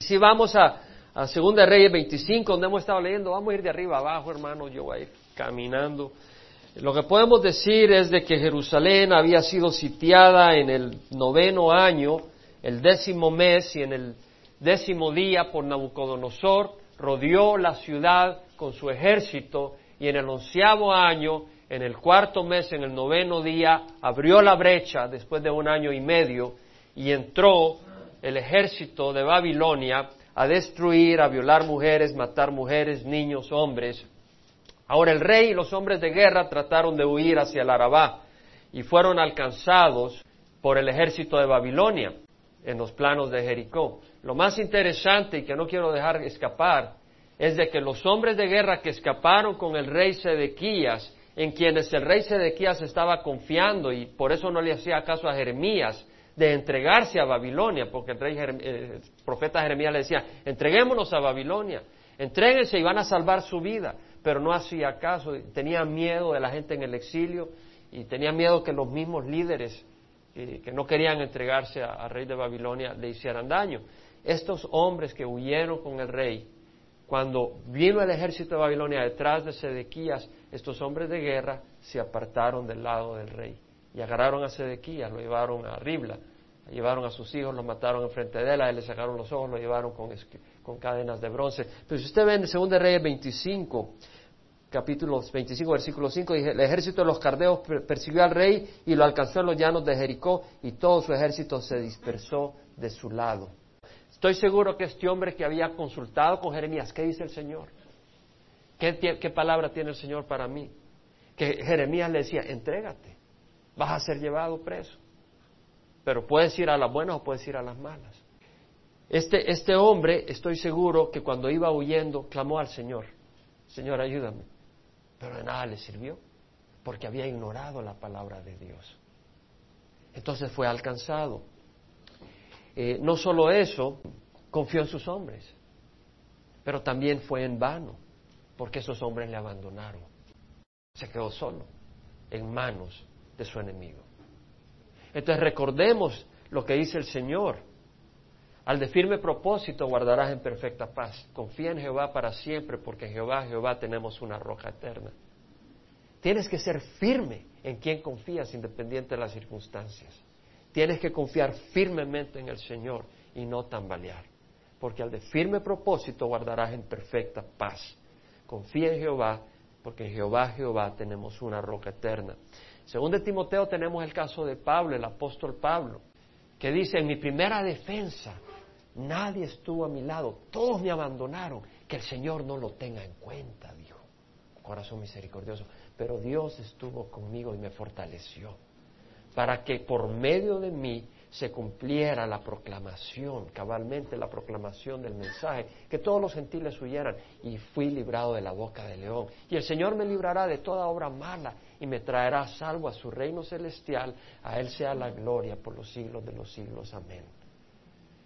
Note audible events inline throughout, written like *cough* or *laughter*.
Si vamos a, Segunda Reyes 25, donde hemos estado leyendo, vamos a ir de arriba abajo, hermano, yo voy caminando. Lo que podemos decir es de que Jerusalén había sido sitiada en el noveno año, el décimo mes y en el décimo día por Nabucodonosor, rodeó la ciudad con su ejército y en el onceavo año, en el cuarto mes, en el noveno día, abrió la brecha después de un año y medio y entró el ejército de Babilonia a destruir, a violar mujeres, matar mujeres, niños, hombres. Ahora el rey y los hombres de guerra trataron de huir hacia el Arabá y fueron alcanzados por el ejército de Babilonia en los planos de Jericó. Lo más interesante y que no quiero dejar escapar es de que los hombres de guerra que escaparon con el rey Sedequías, en quienes el rey Sedequías estaba confiando y por eso no le hacía caso a Jeremías, de entregarse a Babilonia, porque el, rey, eh, profeta Jeremías le decía, entreguémonos a Babilonia, entréguense y van a salvar su vida, pero no hacía caso, tenía miedo de la gente en el exilio y tenía miedo que los mismos líderes eh, que no querían entregarse al rey de Babilonia le hicieran daño. Estos hombres que huyeron con el rey, cuando vino el ejército de Babilonia detrás de Sedequías, estos hombres de guerra se apartaron del lado del rey y agarraron a Sedequías, lo llevaron a Ribla, llevaron a sus hijos, lo mataron enfrente de él, a él le sacaron los ojos, lo llevaron con, con cadenas de bronce. Pero si usted ve en el 2 Reyes 25, capítulo 25, versículo 5, dice, el ejército de los cardeos persiguió al rey y lo alcanzó en los llanos de Jericó y todo su ejército se dispersó de su lado. Estoy seguro que este hombre que había consultado con Jeremías, ¿qué dice el Señor? ¿Qué, qué palabra tiene el Señor para mí? Que Jeremías le decía, entrégate vas a ser llevado preso. Pero puedes ir a las buenas o puedes ir a las malas. Este, este hombre, estoy seguro que cuando iba huyendo, clamó al Señor, Señor, ayúdame. Pero de nada le sirvió, porque había ignorado la palabra de Dios. Entonces fue alcanzado. Eh, no solo eso, confió en sus hombres, pero también fue en vano, porque esos hombres le abandonaron. Se quedó solo, en manos de su enemigo. Entonces recordemos lo que dice el Señor. Al de firme propósito guardarás en perfecta paz. Confía en Jehová para siempre, porque Jehová, Jehová tenemos una roca eterna. Tienes que ser firme en quien confías, independiente de las circunstancias. Tienes que confiar firmemente en el Señor y no tambalear, porque al de firme propósito guardarás en perfecta paz. Confía en Jehová, porque en Jehová, Jehová tenemos una roca eterna. Según de Timoteo tenemos el caso de Pablo, el apóstol Pablo, que dice, en mi primera defensa nadie estuvo a mi lado, todos me abandonaron, que el Señor no lo tenga en cuenta, dijo, corazón misericordioso, pero Dios estuvo conmigo y me fortaleció, para que por medio de mí se cumpliera la proclamación, cabalmente la proclamación del mensaje, que todos los gentiles huyeran, y fui librado de la boca del león. Y el Señor me librará de toda obra mala y me traerá salvo a su reino celestial, a Él sea la gloria por los siglos de los siglos. Amén.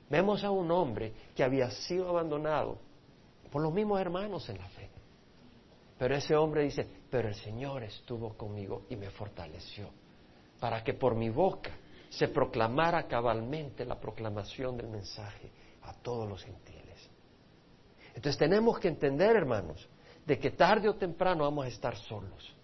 Vemos a un hombre que había sido abandonado por los mismos hermanos en la fe. Pero ese hombre dice, pero el Señor estuvo conmigo y me fortaleció, para que por mi boca se proclamara cabalmente la proclamación del mensaje a todos los gentiles. Entonces tenemos que entender, hermanos, de que tarde o temprano vamos a estar solos.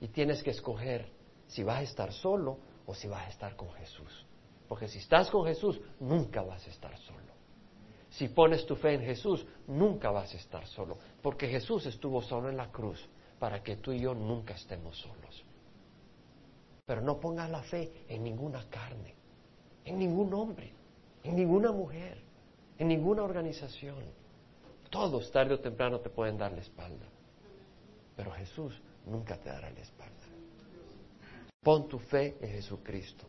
Y tienes que escoger si vas a estar solo o si vas a estar con Jesús. Porque si estás con Jesús, nunca vas a estar solo. Si pones tu fe en Jesús, nunca vas a estar solo. Porque Jesús estuvo solo en la cruz para que tú y yo nunca estemos solos. Pero no pongas la fe en ninguna carne, en ningún hombre, en ninguna mujer, en ninguna organización. Todos tarde o temprano te pueden dar la espalda. Pero Jesús nunca te dará la espalda. Pon tu fe en Jesucristo.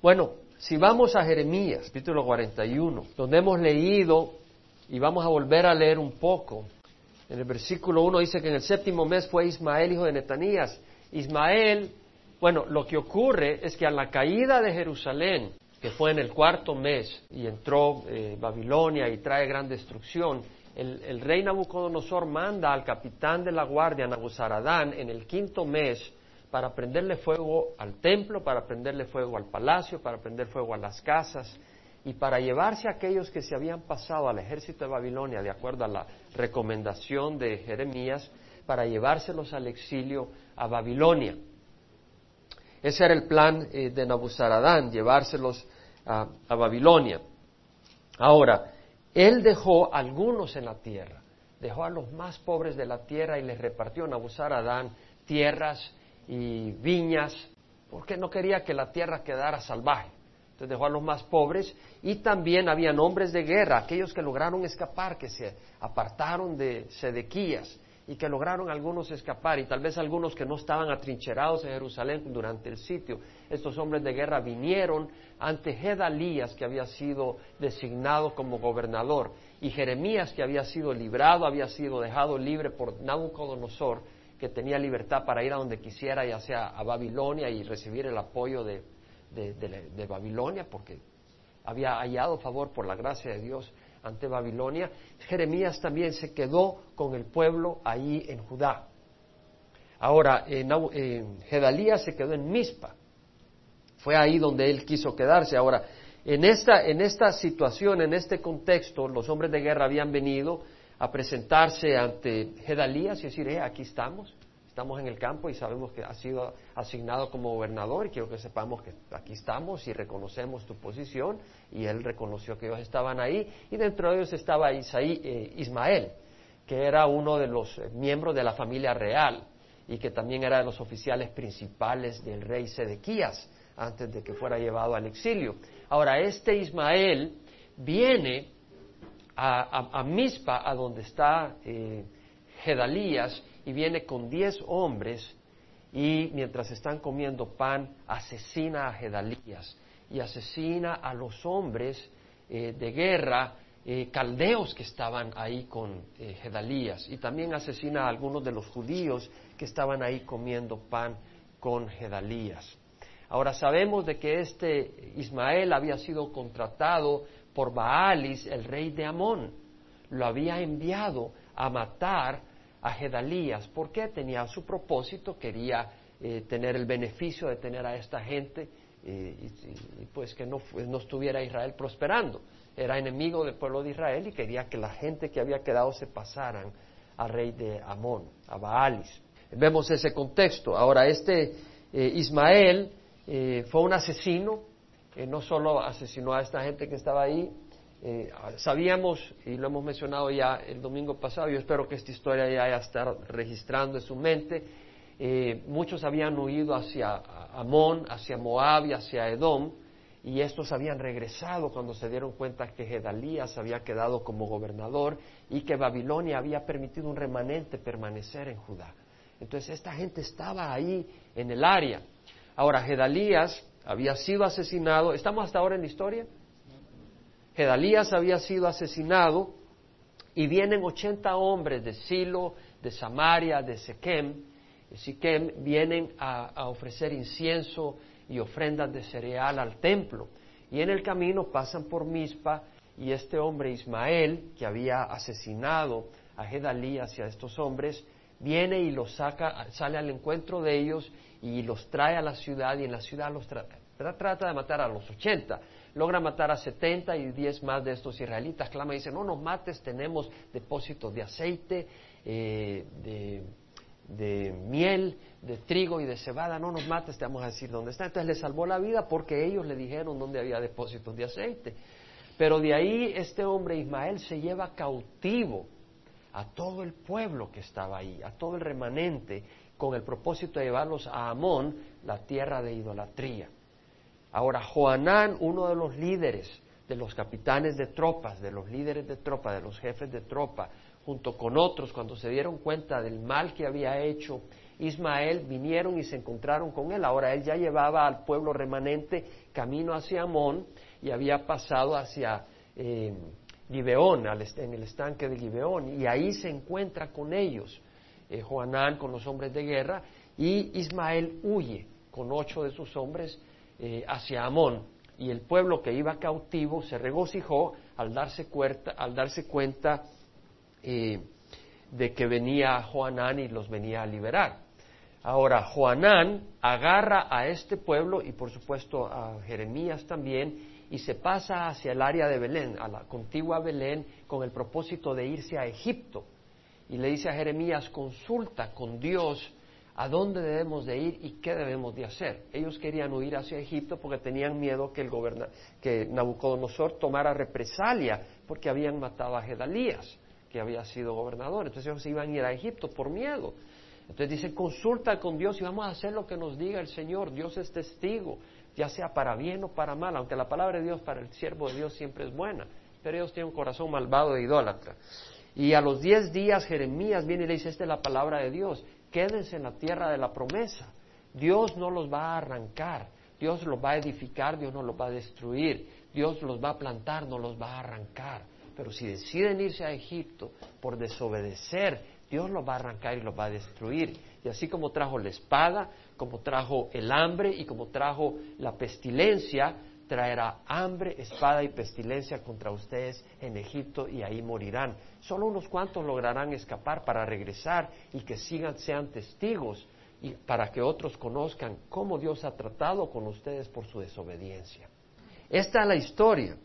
Bueno, si vamos a Jeremías, capítulo 41, donde hemos leído y vamos a volver a leer un poco, en el versículo 1 dice que en el séptimo mes fue Ismael, hijo de Netanías. Ismael, bueno, lo que ocurre es que a la caída de Jerusalén, que fue en el cuarto mes, y entró eh, Babilonia y trae gran destrucción, el, rey Nabucodonosor manda al capitán de la guardia, Nabuzaradán, en el quinto mes para prenderle fuego al templo, para prenderle fuego al palacio, para prender fuego a las casas. y para llevarse a aquellos que se habían pasado al ejército de Babilonia, de acuerdo a la recomendación de Jeremías, para llevárselos al exilio a Babilonia. Ese era el plan eh, de Nabuzaradán, llevárselos a, a Babilonia. Ahora, él dejó algunos en la tierra, dejó a los más pobres de la tierra y les repartió Nabuzaradán tierras y viñas, porque no quería que la tierra quedara salvaje. Entonces dejó a los más pobres y también había hombres de guerra, aquellos que lograron escapar, que se apartaron de Sedequías y que lograron algunos escapar y tal vez algunos que no estaban atrincherados en Jerusalén durante el sitio. Estos hombres de guerra vinieron ante Gedalías, que había sido designado como gobernador, y Jeremías, que había sido librado, había sido dejado libre por Nabucodonosor, que tenía libertad para ir a donde quisiera, ya sea a Babilonia y recibir el apoyo de, de Babilonia, porque había hallado favor por la gracia de Dios ante Babilonia, Jeremías también se quedó con el pueblo ahí en Judá. Ahora, en, Gedalías se quedó en Mizpa. Fue ahí donde él quiso quedarse. Ahora, en esta, en esta situación, en este contexto, los hombres de guerra habían venido a presentarse ante Gedalías y decir, eh, aquí estamos estamos en el campo y sabemos que ha sido asignado como gobernador y quiero que sepamos que aquí estamos y reconocemos tu posición y él reconoció que ellos estaban ahí y dentro de ellos estaba Isaí, eh, Ismael, que era uno de los eh, miembros de la familia real y que también era de los oficiales principales del rey Sedequías antes de que fuera llevado al exilio. Ahora, este Ismael viene a, a, Mispa, a donde está eh, Gedalías, y viene con diez hombres y mientras están comiendo pan asesina a Gedalías y asesina a los hombres eh, de guerra eh, caldeos que estaban ahí con eh, Gedalías y también asesina a algunos de los judíos que estaban ahí comiendo pan con Gedalías. Ahora sabemos de que este Ismael había sido contratado por Baalis, el rey de Amón. Lo había enviado a matar a Gedalías. porque Tenía su propósito, quería eh, tener el beneficio de tener a esta gente eh, y, pues que no, no estuviera Israel prosperando. Era enemigo del pueblo de Israel y quería que la gente que había quedado se pasaran al rey de Amón, a Baalis. Vemos ese contexto. Ahora, este eh, Ismael fue un asesino, no solo asesinó a esta gente que estaba ahí, eh, sabíamos, y lo hemos mencionado ya el domingo pasado, yo espero que esta historia ya haya estado registrando en su mente, eh, muchos habían huido hacia Amón, hacia Moab y hacia Edom, y estos habían regresado cuando se dieron cuenta que Gedalías había quedado como gobernador y que Babilonia había permitido un remanente permanecer en Judá. Entonces esta gente estaba ahí en el área. Ahora, Gedalías había sido asesinado, ¿estamos hasta ahora en la historia? Gedalías había sido asesinado y vienen 80 hombres de Silo, de Samaria, de Siquem, Siquem vienen a, ofrecer incienso y ofrendas de cereal al templo. Y en el camino pasan por Mizpa y este hombre Ismael, que había asesinado a Gedalías y a estos hombres, viene y los saca, sale al encuentro de ellos y los trae a la ciudad y en la ciudad los trata de matar a los 80 logra matar a 70 y 10 más de estos israelitas. Clama y dice, no nos mates, tenemos depósitos de aceite, eh, de, miel, de trigo y de cebada, no nos mates, te vamos a decir dónde está. Entonces le salvó la vida porque ellos le dijeron dónde había depósitos de aceite. Pero de ahí este hombre Ismael se lleva cautivo a todo el pueblo que estaba ahí, a todo el remanente, con el propósito de llevarlos a Amón, la tierra de idolatría. Ahora, Joanán, uno de los líderes, de los capitanes de tropas, de los líderes de tropa, de los jefes de tropa, junto con otros, cuando se dieron cuenta del mal que había hecho Ismael, vinieron y se encontraron con él. Ahora él ya llevaba al pueblo remanente camino hacia Amón y había pasado hacia eh, Gibeón, en el estanque de Gibeón, y ahí se encuentra con ellos, eh, Joanán con los hombres de guerra, y Ismael huye con ocho de sus hombres eh, hacia Amón. Y el pueblo que iba cautivo se regocijó al darse cuenta, al darse cuenta eh, de que venía Joanán y los venía a liberar. Ahora, Joanán agarra a este pueblo y por supuesto a Jeremías también y se pasa hacia el área de Belén, a la contigua Belén, con el propósito de irse a Egipto. Y le dice a Jeremías, consulta con Dios a dónde debemos de ir y qué debemos de hacer. Ellos querían huir hacia Egipto porque tenían miedo que, el que Nabucodonosor tomara represalia porque habían matado a Gedalías, que había sido gobernador. Entonces ellos iban a ir a Egipto por miedo. Entonces dice, consulta con Dios y vamos a hacer lo que nos diga el Señor. Dios es testigo ya sea para bien o para mal, aunque la palabra de Dios para el siervo de Dios siempre es buena, pero ellos tienen un corazón malvado e idólatra. Y a los diez días Jeremías viene y le dice, esta es la palabra de Dios, quédense en la tierra de la promesa, Dios no los va a arrancar, Dios los va a edificar, Dios no los va a destruir, Dios los va a plantar, no los va a arrancar. Pero si deciden irse a Egipto por desobedecer, Dios los va a arrancar y los va a destruir. Y así como trajo la espada, como trajo el hambre y como trajo la pestilencia, traerá hambre, espada y pestilencia contra ustedes en Egipto y ahí morirán. Solo unos cuantos lograrán escapar para regresar y que sigan, sean testigos y para que otros conozcan cómo Dios ha tratado con ustedes por su desobediencia. Esta es la historia.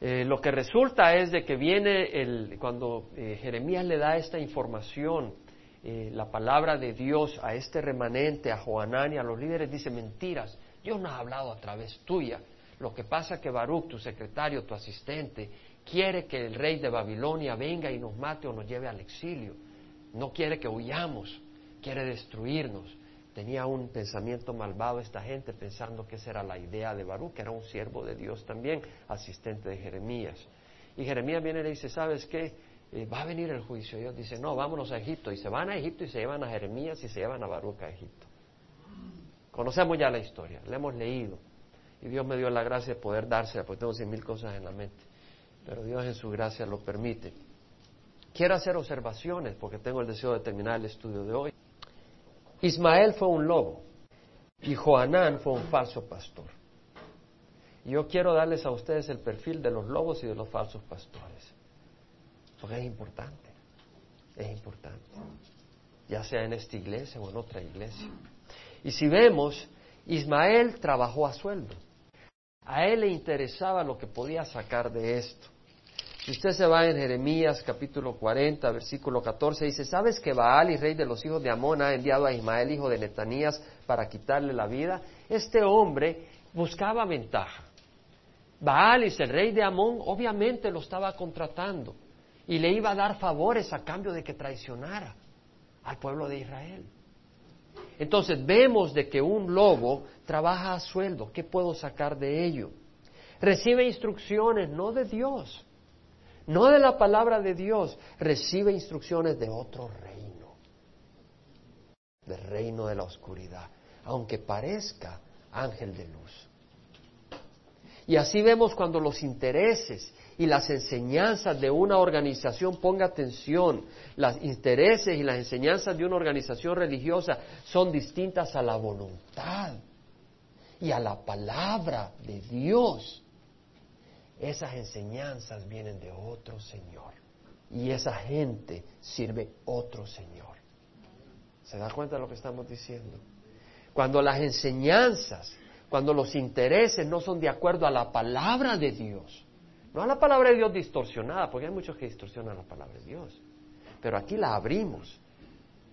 Eh, lo que resulta es de que viene el, cuando eh, Jeremías le da esta información eh, la palabra de Dios a este remanente, a Joanán y a los líderes, dice mentiras. Dios no ha hablado a través tuya. Lo que pasa es que Baruch, tu secretario, tu asistente, quiere que el rey de Babilonia venga y nos mate o nos lleve al exilio. No quiere que huyamos, quiere destruirnos. Tenía un pensamiento malvado esta gente pensando que esa era la idea de Baruch, que era un siervo de Dios también, asistente de Jeremías. Y Jeremías viene y le dice, ¿sabes qué? va a venir el juicio. Ellos dicen, no, vámonos a Egipto. Y se van a Egipto y se llevan a Jeremías y se llevan a Baruch a Egipto. Conocemos ya la historia, la hemos leído. Y Dios me dio la gracia de poder dársela, porque tengo cien mil cosas en la mente. Pero Dios en su gracia lo permite. Quiero hacer observaciones porque tengo el deseo de terminar el estudio de hoy. Ismael fue un lobo y Joanán fue un falso pastor. Yo quiero darles a ustedes el perfil de los lobos y de los falsos pastores. Porque es importante, es importante, ya sea en esta iglesia o en otra iglesia. Y si vemos, Ismael trabajó a sueldo. A él le interesaba lo que podía sacar de esto. Si usted se va en Jeremías capítulo 40, versículo 14, dice, ¿sabes que Baal rey de los hijos de Amón ha enviado a Ismael, hijo de Netanías, para quitarle la vida? Este hombre buscaba ventaja. Baal, el rey de Amón, obviamente lo estaba contratando y le iba a dar favores a cambio de que traicionara al pueblo de Israel. Entonces vemos de que un lobo trabaja a sueldo. ¿Qué puedo sacar de ello? Recibe instrucciones no de Dios, no de la palabra de Dios, recibe instrucciones de otro reino, del reino de la oscuridad, aunque parezca ángel de luz. Y así vemos cuando los intereses y las enseñanzas de una organización, ponga atención, los intereses y las enseñanzas de una organización religiosa son distintas a la voluntad y a la palabra de Dios. Esas enseñanzas vienen de otro Señor y esa gente sirve otro Señor. ¿Se da cuenta de lo que estamos diciendo? Cuando las enseñanzas, cuando los intereses no son de acuerdo a la palabra de Dios, no a la palabra de Dios distorsionada, porque hay muchos que distorsionan la palabra de Dios. Pero aquí la abrimos,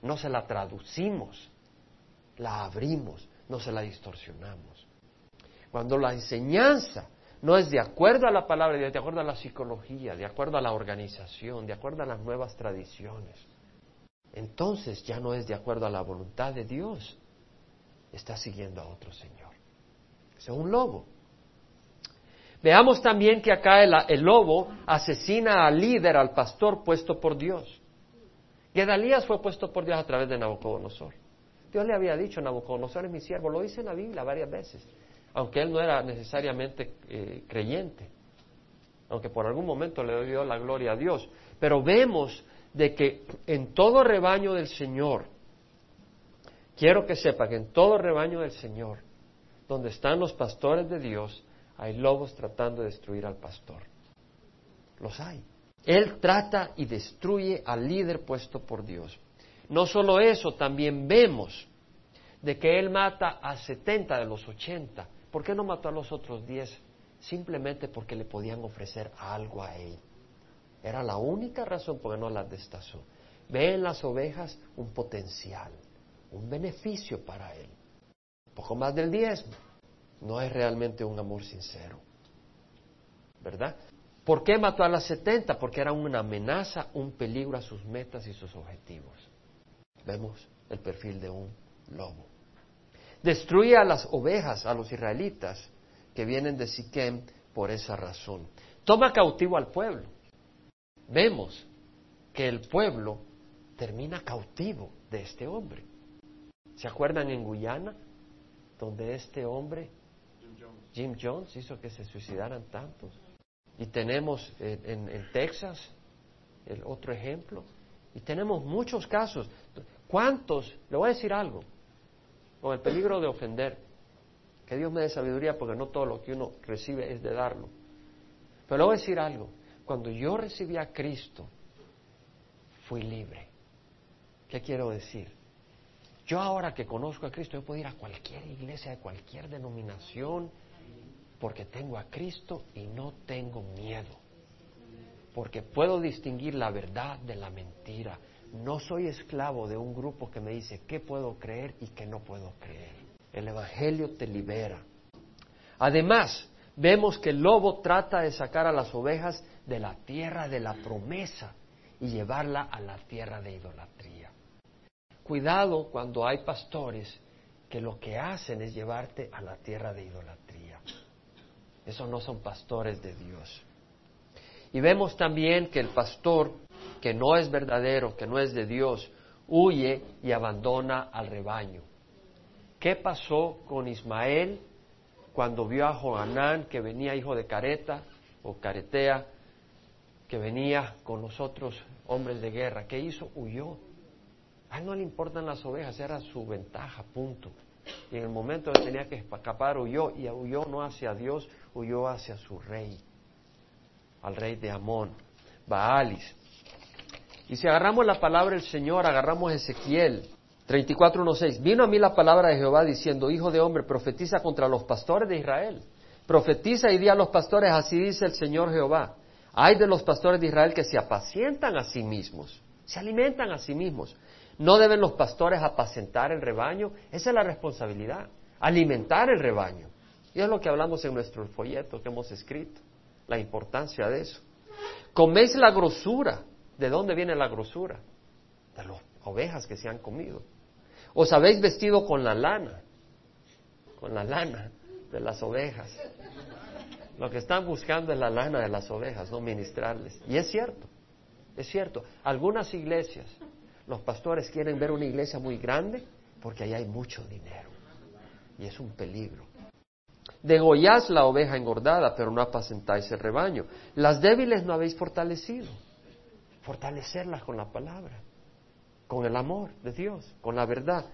no se la traducimos, la abrimos, no se la distorsionamos. Cuando la enseñanza no es de acuerdo a la palabra de Dios, de acuerdo a la psicología, de acuerdo a la organización, de acuerdo a las nuevas tradiciones, entonces ya no es de acuerdo a la voluntad de Dios, está siguiendo a otro Señor. Es un lobo. Veamos también que acá el, lobo asesina al líder, al pastor puesto por Dios. Gedalías fue puesto por Dios a través de Nabucodonosor. Dios le había dicho, Nabucodonosor es mi siervo, lo dice en la Biblia varias veces, aunque él no era necesariamente eh, creyente, aunque por algún momento le dio la gloria a Dios. Pero vemos de que en todo rebaño del Señor, quiero que sepa que en todo rebaño del Señor, donde están los pastores de Dios, hay lobos tratando de destruir al pastor. Los hay. Él trata y destruye al líder puesto por Dios. No solo eso, también vemos de que Él mata a 70 de los 80. ¿Por qué no mató a los otros 10 simplemente porque le podían ofrecer algo a él. Era la única razón por que no las destazó. Ve en las ovejas un potencial, un beneficio para él. Poco más del diezmo. No es realmente un amor sincero. ¿Verdad? ¿Por qué mató a las setenta? Porque era una amenaza, un peligro a sus metas y sus objetivos. Vemos el perfil de un lobo. Destruye a las ovejas, a los israelitas que vienen de Siquem por esa razón. Toma cautivo al pueblo. Vemos que el pueblo termina cautivo de este hombre. ¿Se acuerdan en Guyana? Donde este hombre, Jim Jones, hizo que se suicidaran tantos. Y tenemos en, en Texas el otro ejemplo. Y tenemos muchos casos. ¿Cuántos? Le voy a decir algo con el peligro de ofender. Que Dios me dé sabiduría porque no todo lo que uno recibe es de darlo. Pero le voy a decir algo. Cuando yo recibí a Cristo, fui libre. ¿Qué quiero decir? Yo ahora que conozco a Cristo, yo puedo ir a cualquier iglesia de cualquier denominación porque tengo a Cristo y no tengo miedo. Porque puedo distinguir la verdad de la mentira. No soy esclavo de un grupo que me dice qué puedo creer y qué no puedo creer. El Evangelio te libera. Además, vemos que el lobo trata de sacar a las ovejas de la tierra de la promesa y llevarla a la tierra de idolatría. Cuidado cuando hay pastores que lo que hacen es llevarte a la tierra de idolatría. Esos no son pastores de Dios. Y vemos también que el pastor que no es verdadero, que no es de Dios, huye y abandona al rebaño. ¿Qué pasó con Ismael cuando vio a Johanán que venía hijo de Careta o Caretea, que venía con los otros hombres de guerra? ¿Qué hizo? Huyó. A él no le importan las ovejas, era su ventaja, punto. Y en el momento que tenía que escapar, huyó, y huyó no hacia Dios, huyó hacia su rey, al rey de Amón, Baalis. Y si agarramos la palabra del Señor, agarramos Ezequiel 34.1.6, vino a mí la palabra de Jehová diciendo, Hijo de hombre, profetiza contra los pastores de Israel. Profetiza y di a los pastores, así dice el Señor Jehová. Hay de los pastores de Israel que se apacientan a sí mismos, se alimentan a sí mismos. ¿No deben los pastores apacentar el rebaño? Esa es la responsabilidad, alimentar el rebaño. Y es lo que hablamos en nuestro folleto que hemos escrito, la importancia de eso. Coméis la grosura ¿De dónde viene la grosura? De las ovejas que se han comido. Os habéis vestido con la lana, con la lana de las ovejas. Lo que están buscando es la lana de las ovejas, no ministrarles. Y es cierto, es cierto. Algunas iglesias, los pastores quieren ver una iglesia muy grande porque ahí hay mucho dinero. Y es un peligro. Degolláis la oveja engordada, pero no apacentáis el rebaño. Las débiles no habéis fortalecido fortalecerlas con la palabra, con el amor de Dios, con la verdad.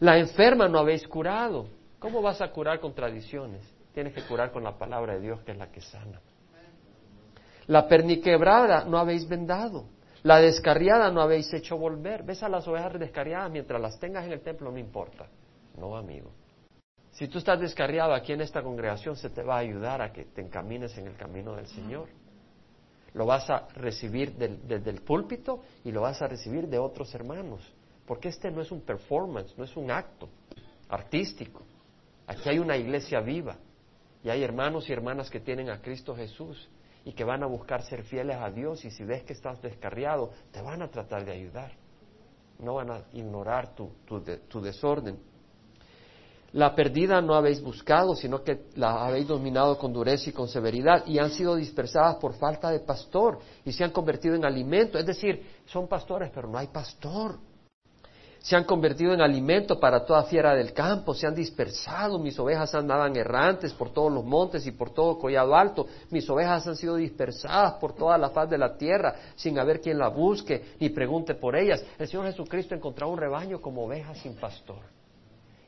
La enferma no habéis curado. ¿Cómo vas a curar con tradiciones? Tienes que curar con la palabra de Dios, que es la que sana. La perniquebrada no habéis vendado. La descarriada no habéis hecho volver. Ves a las ovejas descarriadas mientras las tengas en el templo, no importa. No, amigo. Si tú estás descarriado aquí en esta congregación, se te va a ayudar a que te encamines en el camino del Señor lo vas a recibir desde el púlpito y lo vas a recibir de otros hermanos, porque este no es un performance, no es un acto artístico. Aquí hay una iglesia viva y hay hermanos y hermanas que tienen a Cristo Jesús y que van a buscar ser fieles a Dios y si ves que estás descarriado, te van a tratar de ayudar. No van a ignorar tu, tu desorden. La perdida no habéis buscado, sino que la habéis dominado con dureza y con severidad, y han sido dispersadas por falta de pastor, y se han convertido en alimento. Es decir, son pastores, pero no hay pastor. Se han convertido en alimento para toda fiera del campo, se han dispersado, mis ovejas andaban errantes por todos los montes y por todo collado alto, mis ovejas han sido dispersadas por toda la faz de la tierra, sin haber quien la busque ni pregunte por ellas. El Señor Jesucristo encontró un rebaño como ovejas sin pastor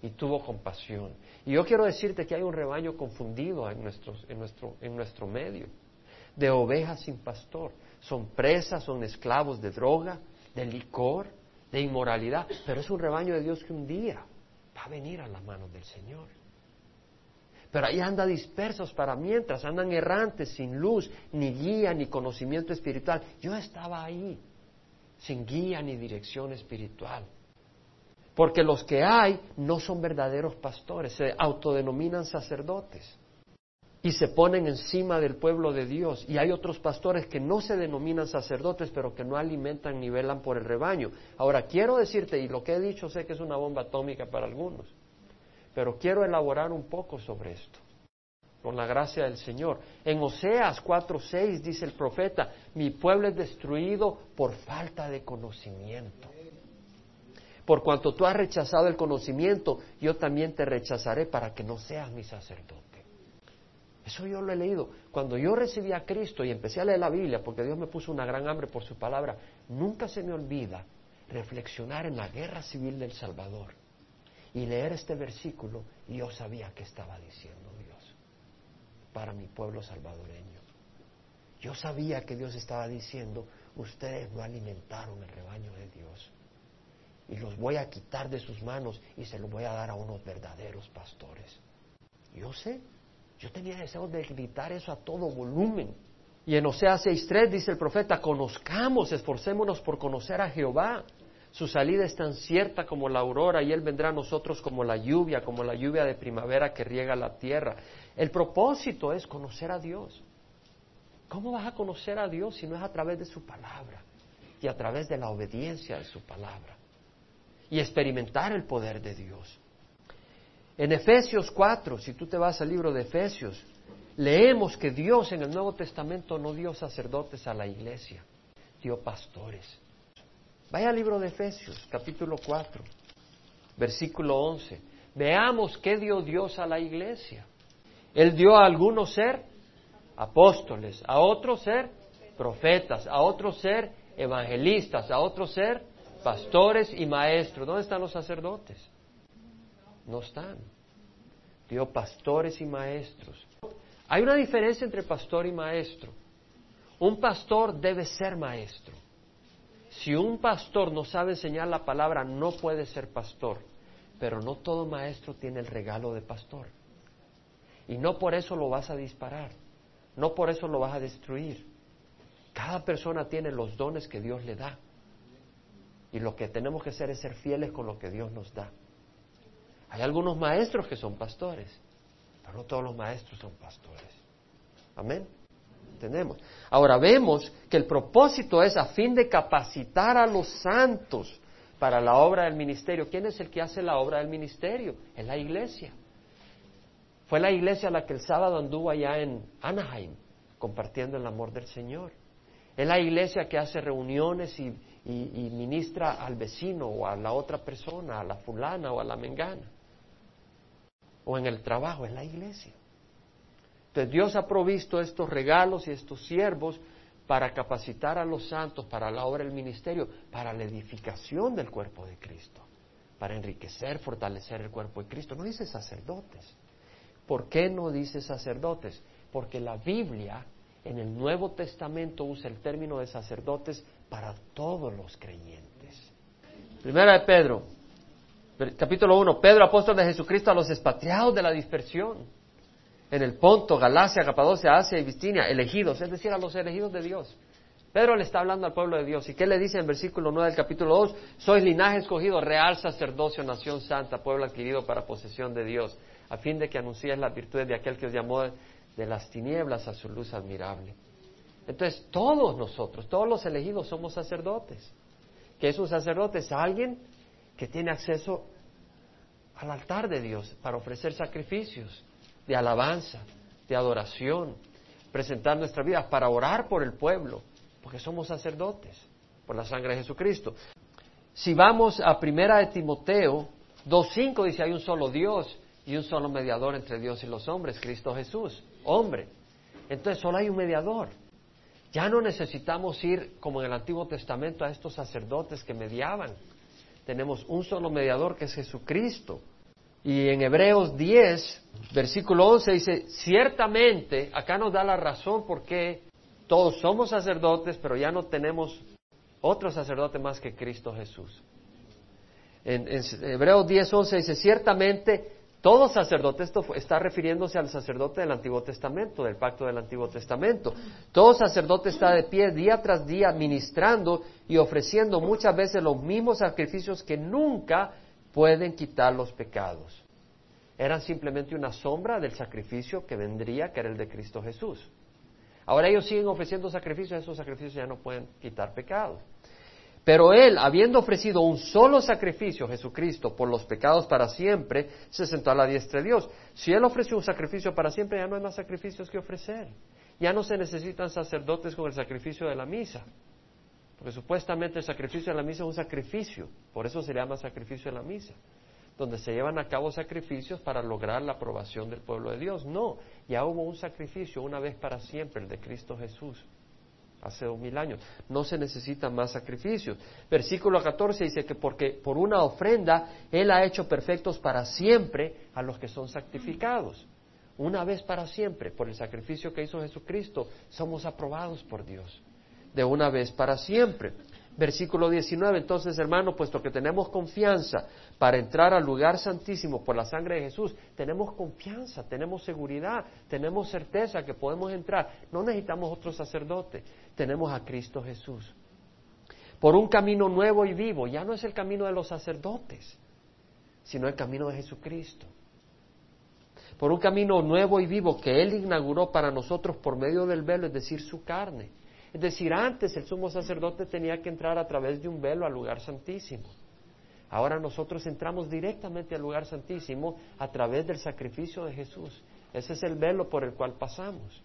y tuvo compasión. Y yo quiero decirte que hay un rebaño confundido en, en, nuestro, en nuestro medio, de ovejas sin pastor. Son presas, son esclavos de droga, de licor, de inmoralidad, pero es un rebaño de Dios que un día va a venir a las manos del Señor. Pero ahí anda dispersos para mientras, andan errantes, sin luz, ni guía, ni conocimiento espiritual. Yo estaba ahí, sin guía ni dirección espiritual. Porque los que hay no son verdaderos pastores, se autodenominan sacerdotes y se ponen encima del pueblo de Dios. Y hay otros pastores que no se denominan sacerdotes, pero que no alimentan ni velan por el rebaño. Ahora, quiero decirte, y lo que he dicho sé que es una bomba atómica para algunos, pero quiero elaborar un poco sobre esto, con la gracia del Señor. En Oseas 4:6 dice el profeta, mi pueblo es destruido por falta de conocimiento. Por cuanto tú has rechazado el conocimiento, yo también te rechazaré para que no seas mi sacerdote. Eso yo lo he leído. Cuando yo recibí a Cristo y empecé a leer la Biblia, porque Dios me puso una gran hambre por su palabra, nunca se me olvida reflexionar en la guerra civil del Salvador y leer este versículo y yo sabía que estaba diciendo Dios para mi pueblo salvadoreño. Yo sabía que Dios estaba diciendo, ustedes no alimentaron el rebaño de Dios y los voy a quitar de sus manos y se los voy a dar a unos verdaderos pastores. Yo sé, yo tenía deseo de gritar eso a todo volumen. Y en Oseas 6.3 dice el profeta, conozcamos, esforcémonos por conocer a Jehová. Su salida es tan cierta como la aurora y Él vendrá a nosotros como la lluvia, como la lluvia de primavera que riega la tierra. El propósito es conocer a Dios. ¿Cómo vas a conocer a Dios si no es a través de su palabra y a través de la obediencia de su palabra? Y experimentar el poder de Dios. En Efesios 4, si tú te vas al libro de Efesios, leemos que Dios en el Nuevo Testamento no dio sacerdotes a la iglesia, dio pastores. Vaya al libro de Efesios, capítulo 4, versículo 11. Veamos qué dio Dios a la iglesia. Él dio a algunos ser apóstoles, a otros ser profetas, a otros ser evangelistas, a otros ser pastores y maestros. ¿Dónde están los sacerdotes? No están. Dio pastores y maestros. Hay una diferencia entre pastor y maestro. Un pastor debe ser maestro. Si un pastor no sabe enseñar la palabra, no puede ser pastor. Pero no todo maestro tiene el regalo de pastor. Y no por eso lo vas a disparar. No por eso lo vas a destruir. Cada persona tiene los dones que Dios le da. Y lo que tenemos que hacer es ser fieles con lo que Dios nos da. Hay algunos maestros que son pastores, pero no todos los maestros son pastores. Amén. Tenemos. Ahora vemos que el propósito es a fin de capacitar a los santos para la obra del ministerio. ¿Quién es el que hace la obra del ministerio? Es la iglesia. Fue la iglesia la que el sábado anduvo allá en Anaheim compartiendo el amor del Señor. Es la iglesia que hace reuniones y ministra al vecino o a la otra persona, a la fulana o a la mengana. O en el trabajo, es la iglesia. Entonces Dios ha provisto estos regalos y estos siervos para capacitar a los santos para la obra del ministerio, para la edificación del cuerpo de Cristo, para enriquecer, fortalecer el cuerpo de Cristo. No dice sacerdotes. ¿Por qué no dice sacerdotes? Porque la Biblia en el Nuevo Testamento usa el término de sacerdotes para todos los creyentes. Primera de Pedro, capítulo 1, Pedro, apóstol de Jesucristo a los expatriados de la dispersión en el Ponto, Galacia, Capadocia, Asia y Bistinia, elegidos, es decir, a los elegidos de Dios. Pedro le está hablando al pueblo de Dios. ¿Y qué le dice en versículo 9 del capítulo 2? Sois linaje escogido, real sacerdocio, nación santa, pueblo adquirido para posesión de Dios, a fin de que anunciéis las virtudes de aquel que os llamó de las tinieblas a su luz admirable. Entonces, todos nosotros, todos los elegidos somos sacerdotes. ¿Qué es un sacerdote? Es alguien que tiene acceso al altar de Dios para ofrecer sacrificios de alabanza, de adoración, presentar nuestra vida para orar por el pueblo, porque somos sacerdotes por la sangre de Jesucristo. Si vamos a primera de Timoteo 2.5 dice hay un solo Dios y un solo mediador entre Dios y los hombres, Cristo Jesús, hombre. Entonces solo hay un mediador. Ya no necesitamos ir como en el Antiguo Testamento a estos sacerdotes que mediaban. Tenemos un solo mediador que es Jesucristo. Y en Hebreos 10, versículo 11 dice, ciertamente, acá nos da la razón por qué todos somos sacerdotes, pero ya no tenemos otro sacerdote más que Cristo Jesús. En, Hebreos 10, 11 dice, ciertamente Todo sacerdote, esto está refiriéndose al sacerdote del Antiguo Testamento, del pacto del Antiguo Testamento. Todo sacerdote está de pie día tras día ministrando y ofreciendo muchas veces los mismos sacrificios que nunca pueden quitar los pecados. Eran simplemente una sombra del sacrificio que vendría, que era el de Cristo Jesús. Ahora ellos siguen ofreciendo sacrificios, esos sacrificios ya no pueden quitar pecados. Pero él, habiendo ofrecido un solo sacrificio, Jesucristo, por los pecados para siempre, se sentó a la diestra de Dios. Si él ofreció un sacrificio para siempre, ya no hay más sacrificios que ofrecer. Ya no se necesitan sacerdotes con el sacrificio de la misa. Porque supuestamente el sacrificio de la misa es un sacrificio, por eso se llama sacrificio de la misa, donde se llevan a cabo sacrificios para lograr la aprobación del pueblo de Dios. No, ya hubo un sacrificio una vez para siempre, el de Cristo Jesús hace dos mil años. No se necesitan más sacrificios. Versículo 14 dice que porque por una ofrenda Él ha hecho perfectos para siempre a los que son santificados. Una vez para siempre, por el sacrificio que hizo Jesucristo, somos aprobados por Dios. De una vez para siempre. Versículo 19, entonces hermano, puesto que tenemos confianza para entrar al lugar santísimo por la sangre de Jesús, tenemos confianza, tenemos seguridad, tenemos certeza que podemos entrar. No necesitamos otro sacerdote, tenemos a Cristo Jesús. Por un camino nuevo y vivo, ya no es el camino de los sacerdotes, sino el camino de Jesucristo. Por un camino nuevo y vivo que Él inauguró para nosotros por medio del velo, es decir, su carne es decir, antes el sumo sacerdote tenía que entrar a través de un velo al lugar santísimo. Ahora nosotros entramos directamente al lugar santísimo a través del sacrificio de Jesús. Ese es el velo por el cual pasamos.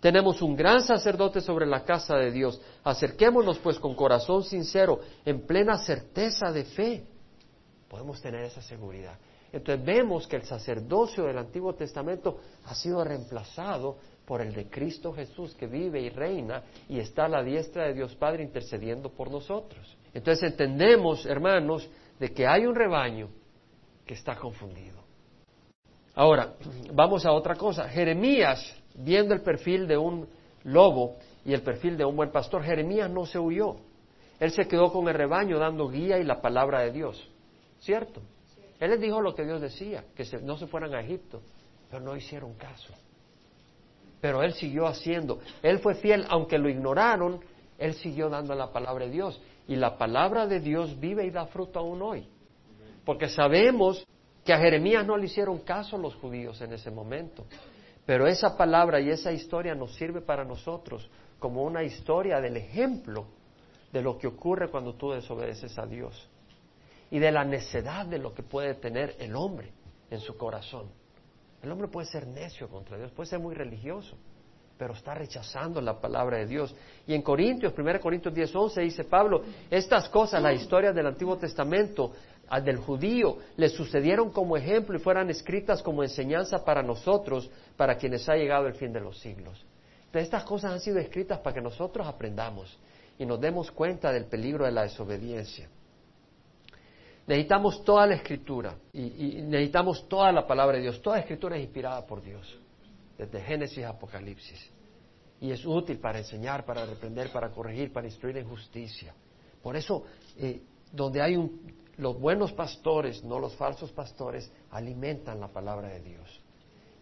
Tenemos un gran sacerdote sobre la casa de Dios. Acerquémonos pues con corazón sincero, en plena certeza de fe. Podemos tener esa seguridad. Entonces vemos que el sacerdocio del Antiguo Testamento ha sido reemplazado por el de Cristo Jesús que vive y reina y está a la diestra de Dios Padre intercediendo por nosotros. Entonces entendemos, hermanos, de que hay un rebaño que está confundido. Ahora, vamos a otra cosa. Jeremías, viendo el perfil de un lobo y el perfil de un buen pastor, Jeremías no se huyó. Él se quedó con el rebaño dando guía y la palabra de Dios. ¿Cierto? Él les dijo lo que Dios decía, que no se fueran a Egipto, pero no hicieron caso. Pero él siguió haciendo. Él fue fiel, aunque lo ignoraron, él siguió dando la palabra de Dios. Y la palabra de Dios vive y da fruto aún hoy. Porque sabemos que a Jeremías no le hicieron caso los judíos en ese momento. Pero esa palabra y esa historia nos sirve para nosotros como una historia del ejemplo de lo que ocurre cuando tú desobedeces a Dios y de la necedad de lo que puede tener el hombre en su corazón. El hombre puede ser necio contra Dios, puede ser muy religioso, pero está rechazando la palabra de Dios. Y en Corintios, 1 Corintios 10, 11, dice Pablo, estas cosas, la historia del Antiguo Testamento, del judío, le sucedieron como ejemplo y fueran escritas como enseñanza para nosotros, para quienes ha llegado el fin de los siglos. Estas cosas han sido escritas para que nosotros aprendamos y nos demos cuenta del peligro de la desobediencia. Necesitamos toda la escritura y, necesitamos toda la palabra de Dios. Toda escritura es inspirada por Dios, desde Génesis a Apocalipsis. Y es útil para enseñar, para reprender, para corregir, para instruir en justicia. Por eso, eh, donde hay los buenos pastores, no los falsos pastores, alimentan la palabra de Dios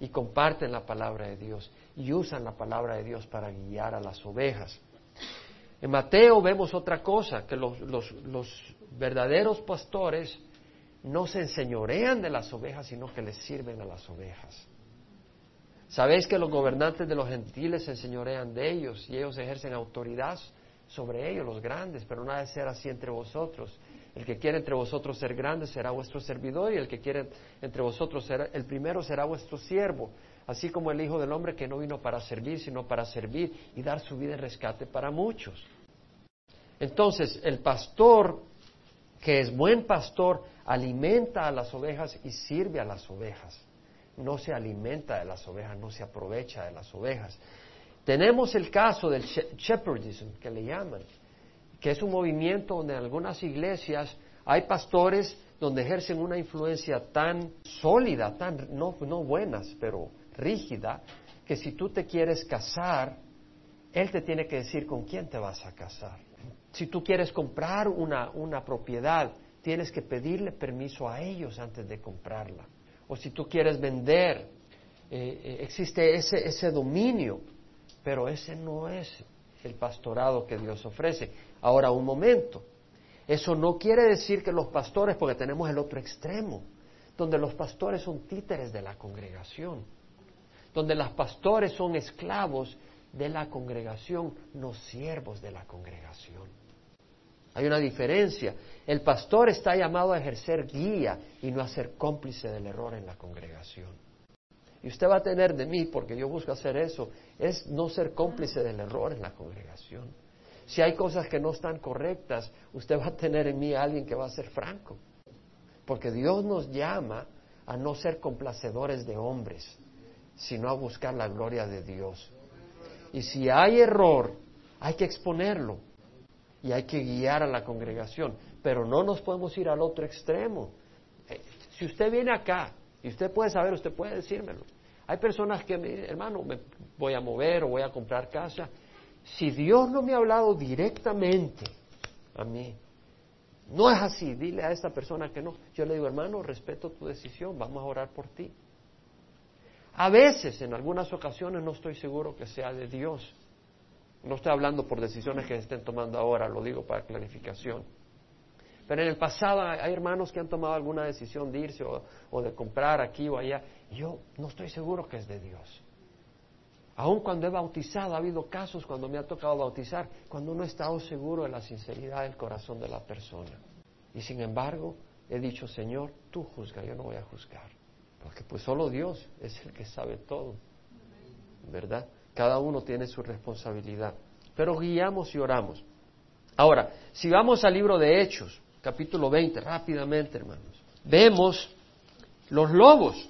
y comparten la palabra de Dios y usan la palabra de Dios para guiar a las ovejas. En Mateo vemos otra cosa, que los, verdaderos pastores no se enseñorean de las ovejas, sino que les sirven a las ovejas. Sabéis que los gobernantes de los gentiles se enseñorean de ellos y ellos ejercen autoridad sobre ellos, los grandes, pero no ha de ser así entre vosotros. El que quiere entre vosotros ser grande será vuestro servidor y el que quiere entre vosotros ser el primero será vuestro siervo, así como el Hijo del Hombre que no vino para servir, sino para servir y dar su vida en rescate para muchos. Entonces, el pastor que es buen pastor, alimenta a las ovejas y sirve a las ovejas. No se alimenta de las ovejas, no se aprovecha de las ovejas. Tenemos el caso del shepherdism, que le llaman, que es un movimiento donde en algunas iglesias hay pastores donde ejercen una influencia tan sólida, tan no, no buenas, pero rígida, que si tú te quieres casar, él te tiene que decir con quién te vas a casar. Si tú quieres comprar una, una propiedad, tienes que pedirle permiso a ellos antes de comprarla. O si tú quieres vender, eh, eh, existe ese, ese dominio, pero ese no es el pastorado que Dios ofrece. Ahora, un momento. Eso no quiere decir que los pastores, porque tenemos el otro extremo, donde los pastores son títeres de la congregación, donde los pastores son esclavos de la congregación, no siervos de la congregación. Hay una diferencia. El pastor está llamado a ejercer guía y no a ser cómplice del error en la congregación. Y usted va a tener de mí, porque yo busco hacer eso, es no ser cómplice del error en la congregación. Si hay cosas que no están correctas, usted va a tener en mí a alguien que va a ser franco. Porque Dios nos llama a no ser complacedores de hombres, sino a buscar la gloria de Dios. Y si hay error, hay que exponerlo y hay que guiar a la congregación, pero no nos podemos ir al otro extremo. Eh, si usted viene acá y usted puede saber, usted puede decírmelo. Hay personas que me hermano, me voy a mover o voy a comprar casa. Si Dios no me ha hablado directamente a mí, no es así, dile a esta persona que no. Yo le digo, hermano, respeto tu decisión, vamos a orar por ti. A veces, en algunas ocasiones, no estoy seguro que sea de Dios. No estoy hablando por decisiones que estén tomando ahora, lo digo para clarificación. Pero en el pasado hay hermanos que han tomado alguna decisión de irse o, de comprar aquí o allá. yo no estoy seguro que es de Dios. Aun cuando he bautizado, ha habido casos cuando me ha tocado bautizar, cuando no he estado seguro de la sinceridad del corazón de la persona. Y sin embargo, he dicho, Señor, tú juzga, yo no voy a juzgar. Porque pues solo Dios es el que sabe todo. ¿Verdad? Cada uno tiene su responsabilidad. Pero guiamos y oramos. Ahora, si vamos al libro de Hechos, capítulo 20, rápidamente, hermanos, vemos los lobos.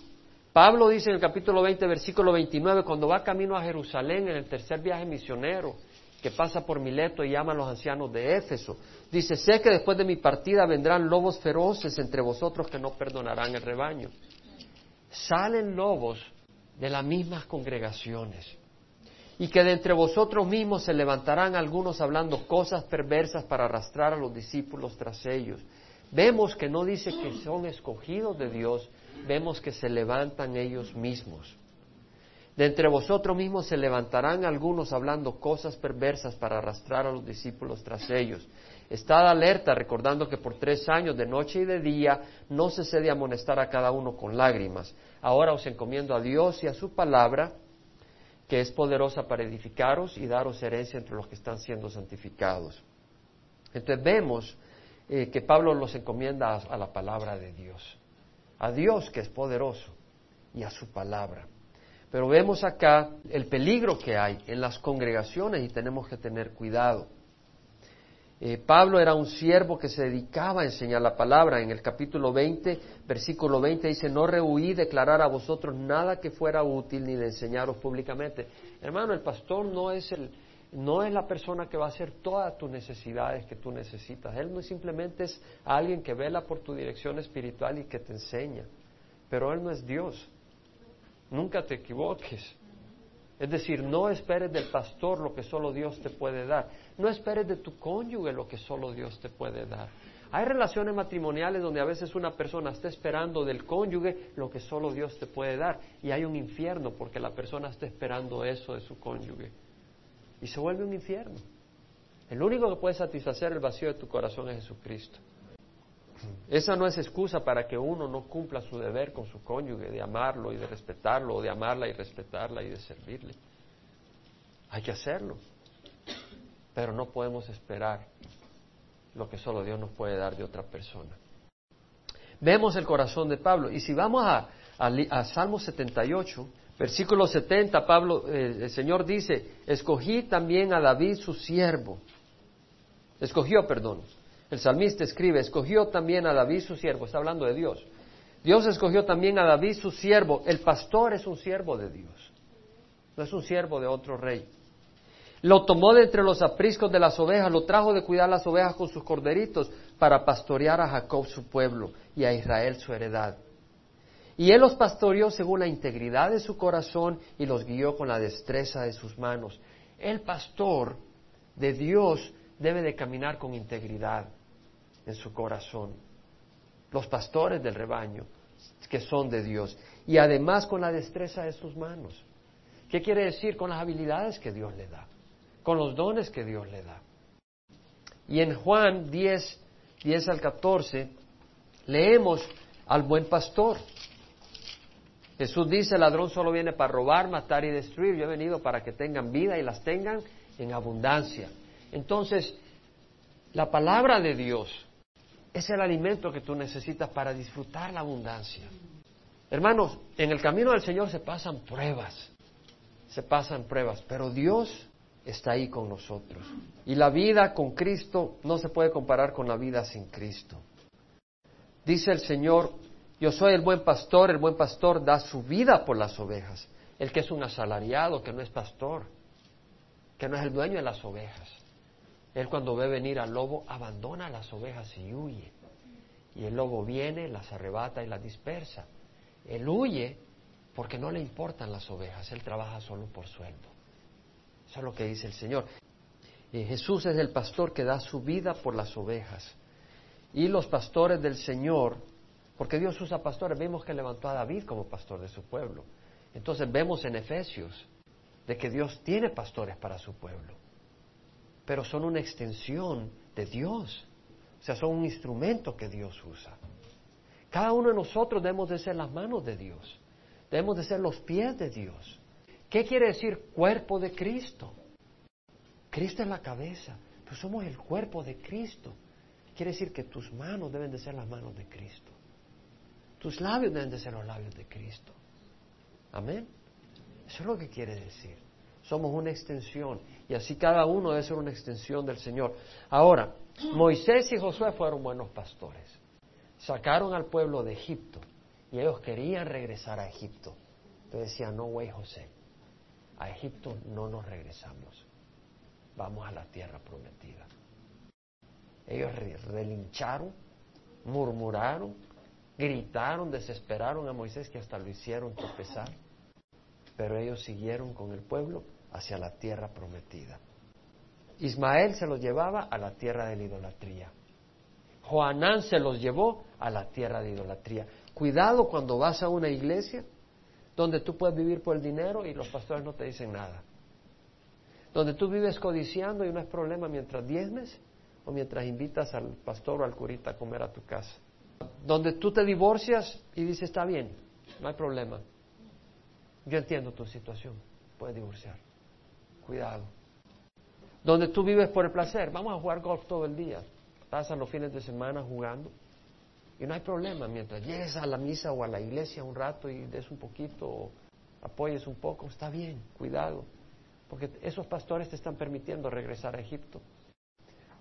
Pablo dice en el capítulo 20, versículo 29, cuando va camino a Jerusalén en el tercer viaje misionero, que pasa por Mileto y llama a los ancianos de Éfeso, dice, sé que después de mi partida vendrán lobos feroces entre vosotros que no perdonarán el rebaño. Salen lobos de las mismas congregaciones y que de entre vosotros mismos se levantarán algunos hablando cosas perversas para arrastrar a los discípulos tras ellos. Vemos que no dice que son escogidos de Dios, vemos que se levantan ellos mismos. De entre vosotros mismos se levantarán algunos hablando cosas perversas para arrastrar a los discípulos tras ellos. Estad alerta, recordando que por tres años, de noche y de día, no se de amonestar a cada uno con lágrimas. Ahora os encomiendo a Dios y a su palabra, que es poderosa para edificaros y daros herencia entre los que están siendo santificados. Entonces vemos eh, que Pablo los encomienda a la palabra de Dios a Dios que es poderoso y a su palabra. Pero vemos acá el peligro que hay en las congregaciones y tenemos que tener cuidado. Eh, Pablo era un siervo que se dedicaba a enseñar la palabra. En el capítulo 20, versículo 20 dice, no rehuí declarar a vosotros nada que fuera útil ni de enseñaros públicamente. Hermano, el pastor no es el, no es la persona que va a hacer todas tus necesidades que tú necesitas. Él no simplemente es alguien que vela por tu dirección espiritual y que te enseña. Pero Él no es Dios. Nunca te equivoques. Es decir, no esperes del pastor lo que solo Dios te puede dar. No esperes de tu cónyuge lo que solo Dios te puede dar. Hay relaciones matrimoniales donde a veces una persona está esperando del cónyuge lo que solo Dios te puede dar. Y hay un infierno porque la persona está esperando eso de su cónyuge y se vuelve un infierno. El único que puede satisfacer el vacío de tu corazón es Jesucristo. Esa no es excusa para que uno no cumpla su deber con su cónyuge, de amarlo y de respetarlo, o de amarla y respetarla y de servirle. Hay que hacerlo. Pero no podemos esperar lo que solo Dios nos puede dar de otra persona. Vemos el corazón de Pablo. Y si vamos a, a, Salmo 78, Versículo 70, Pablo, eh, el Señor dice, escogí también a David su siervo. Escogió, perdón. El salmista escribe, escogió también a David su siervo. Está hablando de Dios. Dios escogió también a David su siervo. El pastor es un siervo de Dios. No es un siervo de otro rey. Lo tomó de entre los apriscos de las ovejas, lo trajo de cuidar las ovejas con sus corderitos para pastorear a Jacob su pueblo y a Israel su heredad. Y él los pastoreó según la integridad de su corazón y los guió con la destreza de sus manos. El pastor de Dios debe de caminar con integridad en su corazón. los pastores del rebaño, que son de Dios, y además con la destreza de sus manos. ¿Qué quiere decir? Con las habilidades que Dios le da, con los dones que Dios le da. Y en Juan 10, 10 al 14, leemos al buen pastor. Jesús dice, el ladrón solo viene para robar, matar y destruir. Yo he venido para que tengan vida y las tengan en abundancia. Entonces, la palabra de Dios es el alimento que tú necesitas para disfrutar la abundancia. Hermanos, en el camino del Señor se pasan pruebas, se pasan pruebas, pero Dios está ahí con nosotros. Y la vida con Cristo no se puede comparar con la vida sin Cristo. Dice el Señor, yo soy el buen pastor, el buen pastor da su vida por las ovejas. El que es un asalariado, que no es pastor, que no es el dueño de las ovejas. Él cuando ve venir al lobo abandona las ovejas y huye. Y el lobo viene, las arrebata y las dispersa. Él huye porque no le importan las ovejas, él trabaja solo por sueldo. Eso es lo que dice el Señor. Y Jesús es el pastor que da su vida por las ovejas. Y los pastores del Señor porque Dios usa pastores. Vimos que levantó a David como pastor de su pueblo. Entonces vemos en Efesios de que Dios tiene pastores para su pueblo. Pero son una extensión de Dios. O sea, son un instrumento que Dios usa. Cada uno de nosotros debemos de ser las manos de Dios. Debemos de ser los pies de Dios. ¿Qué quiere decir cuerpo de Cristo? Cristo es la cabeza, pero somos el cuerpo de Cristo. Quiere decir que tus manos deben de ser las manos de Cristo. Tus labios deben de ser los labios de Cristo. Amén. Eso es lo que quiere decir. Somos una extensión y así cada uno debe ser una extensión del Señor. Ahora, *clears throat* Moisés y Josué fueron buenos pastores. Sacaron al pueblo de Egipto y ellos querían regresar a Egipto. Entonces decían, no, güey, José, a Egipto no nos regresamos. Vamos a la tierra prometida. Ellos relincharon, murmuraron, gritaron, desesperaron a Moisés que hasta lo hicieron tropezar, pero ellos siguieron con el pueblo hacia la tierra prometida. Ismael se los llevaba a la tierra de la idolatría. Joanán se los llevó a la tierra de idolatría. Cuidado cuando vas a una iglesia donde tú puedes vivir por el dinero y los pastores no te dicen nada. Donde tú vives codiciando y no es problema mientras diezmes o mientras invitas al pastor o al curita a comer a tu casa donde tú te divorcias y dices, está bien, no hay problema. Yo entiendo tu situación, puedes divorciar. Cuidado. Donde tú vives por el placer, vamos a jugar golf todo el día. Pasan los fines de semana jugando y no hay problema. Mientras llegues a la misa o a la iglesia un rato y des un poquito o apoyes un poco, está bien, cuidado. Porque esos pastores te están permitiendo regresar a Egipto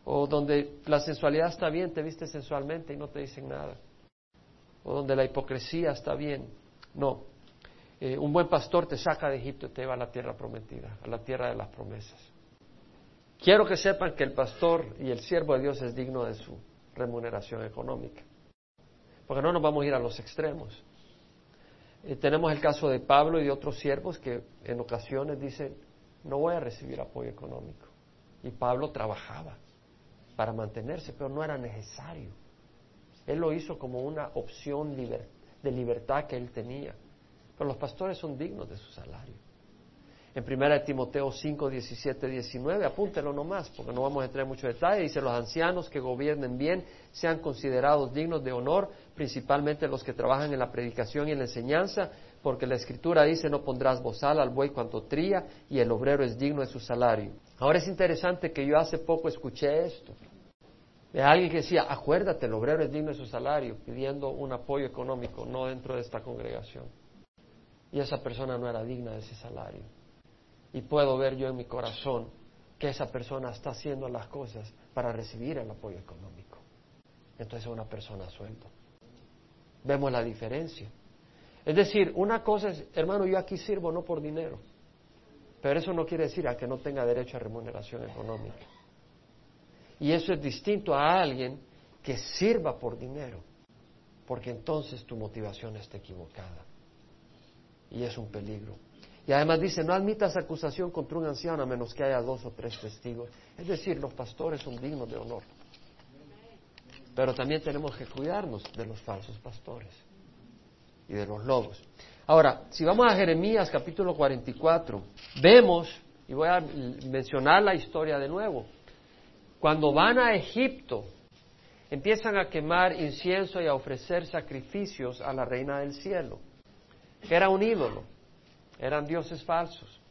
o donde la sensualidad está bien, te viste sensualmente y no te dicen nada, o donde la hipocresía está bien. No, eh, un buen pastor te saca de Egipto y te lleva a la tierra prometida, a la tierra de las promesas. Quiero que sepan que el pastor y el siervo de Dios es digno de su remuneración económica, porque no nos vamos a ir a los extremos. Eh, tenemos el caso de Pablo y de otros siervos que en ocasiones dicen, no voy a recibir apoyo económico. Y Pablo trabajaba para mantenerse, pero no era necesario. Él lo hizo como una opción de libertad que él tenía. Pero los pastores son dignos de su salario. En 1 Timoteo 5, 17, 19, apúntelo nomás, porque no vamos a entrar en mucho detalle. Dice: Los ancianos que gobiernen bien sean considerados dignos de honor, principalmente los que trabajan en la predicación y en la enseñanza, porque la Escritura dice: No pondrás bozal al buey cuanto tría, y el obrero es digno de su salario. Ahora es interesante que yo hace poco escuché esto de alguien que decía, acuérdate, el obrero es digno de su salario, pidiendo un apoyo económico, no dentro de esta congregación. Y esa persona no era digna de ese salario. Y puedo ver yo en mi corazón que esa persona está haciendo las cosas para recibir el apoyo económico. Entonces es una persona sueldo. Vemos la diferencia. Es decir, una cosa es, hermano, yo aquí sirvo no por dinero, pero eso no quiere decir a que no tenga derecho a remuneración económica. Y eso es distinto a alguien que sirva por dinero, porque entonces tu motivación está equivocada. Y es un peligro. Y además dice, no admitas acusación contra un anciano a menos que haya dos o tres testigos. Es decir, los pastores son dignos de honor. Pero también tenemos que cuidarnos de los falsos pastores y de los lobos. Ahora, si vamos a Jeremías capítulo 44, vemos, y voy a mencionar la historia de nuevo, cuando van a Egipto, empiezan a quemar incienso y a ofrecer sacrificios a la reina del cielo, era un ídolo, eran dioses falsos.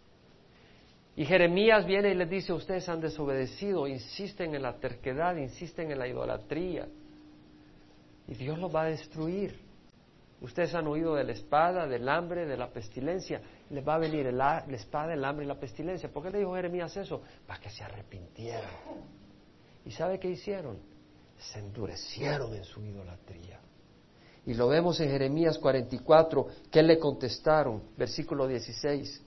Y Jeremías viene y les dice, ustedes han desobedecido, insisten en la terquedad, insisten en la idolatría, y Dios los va a destruir. Ustedes han oído de la espada, del hambre, de la pestilencia. Les va a venir la espada, el hambre y la pestilencia. ¿Por qué le dijo Jeremías eso? Para que se arrepintieran. ¿Y sabe qué hicieron? Se endurecieron en su idolatría. Y lo vemos en Jeremías 44, que le contestaron, versículo 16.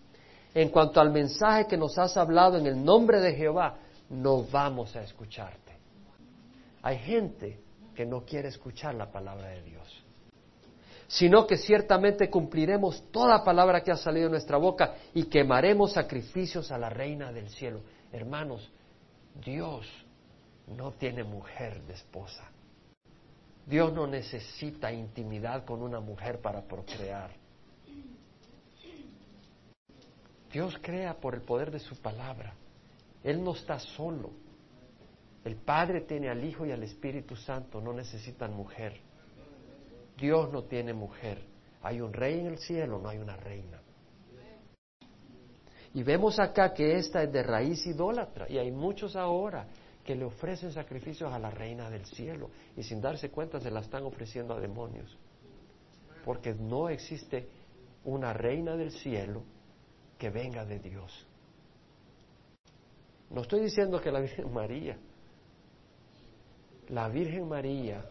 En cuanto al mensaje que nos has hablado en el nombre de Jehová, no vamos a escucharte. Hay gente que no quiere escuchar la palabra de Dios sino que ciertamente cumpliremos toda palabra que ha salido de nuestra boca y quemaremos sacrificios a la reina del cielo. Hermanos, Dios no tiene mujer de esposa. Dios no necesita intimidad con una mujer para procrear. Dios crea por el poder de su palabra. Él no está solo. El Padre tiene al Hijo y al Espíritu Santo, no necesitan mujer. Dios no tiene mujer. Hay un rey en el cielo, no hay una reina. Y vemos acá que esta es de raíz idólatra. Y hay muchos ahora que le ofrecen sacrificios a la reina del cielo. Y sin darse cuenta se la están ofreciendo a demonios. Porque no existe una reina del cielo que venga de Dios. No estoy diciendo que la Virgen María, la Virgen María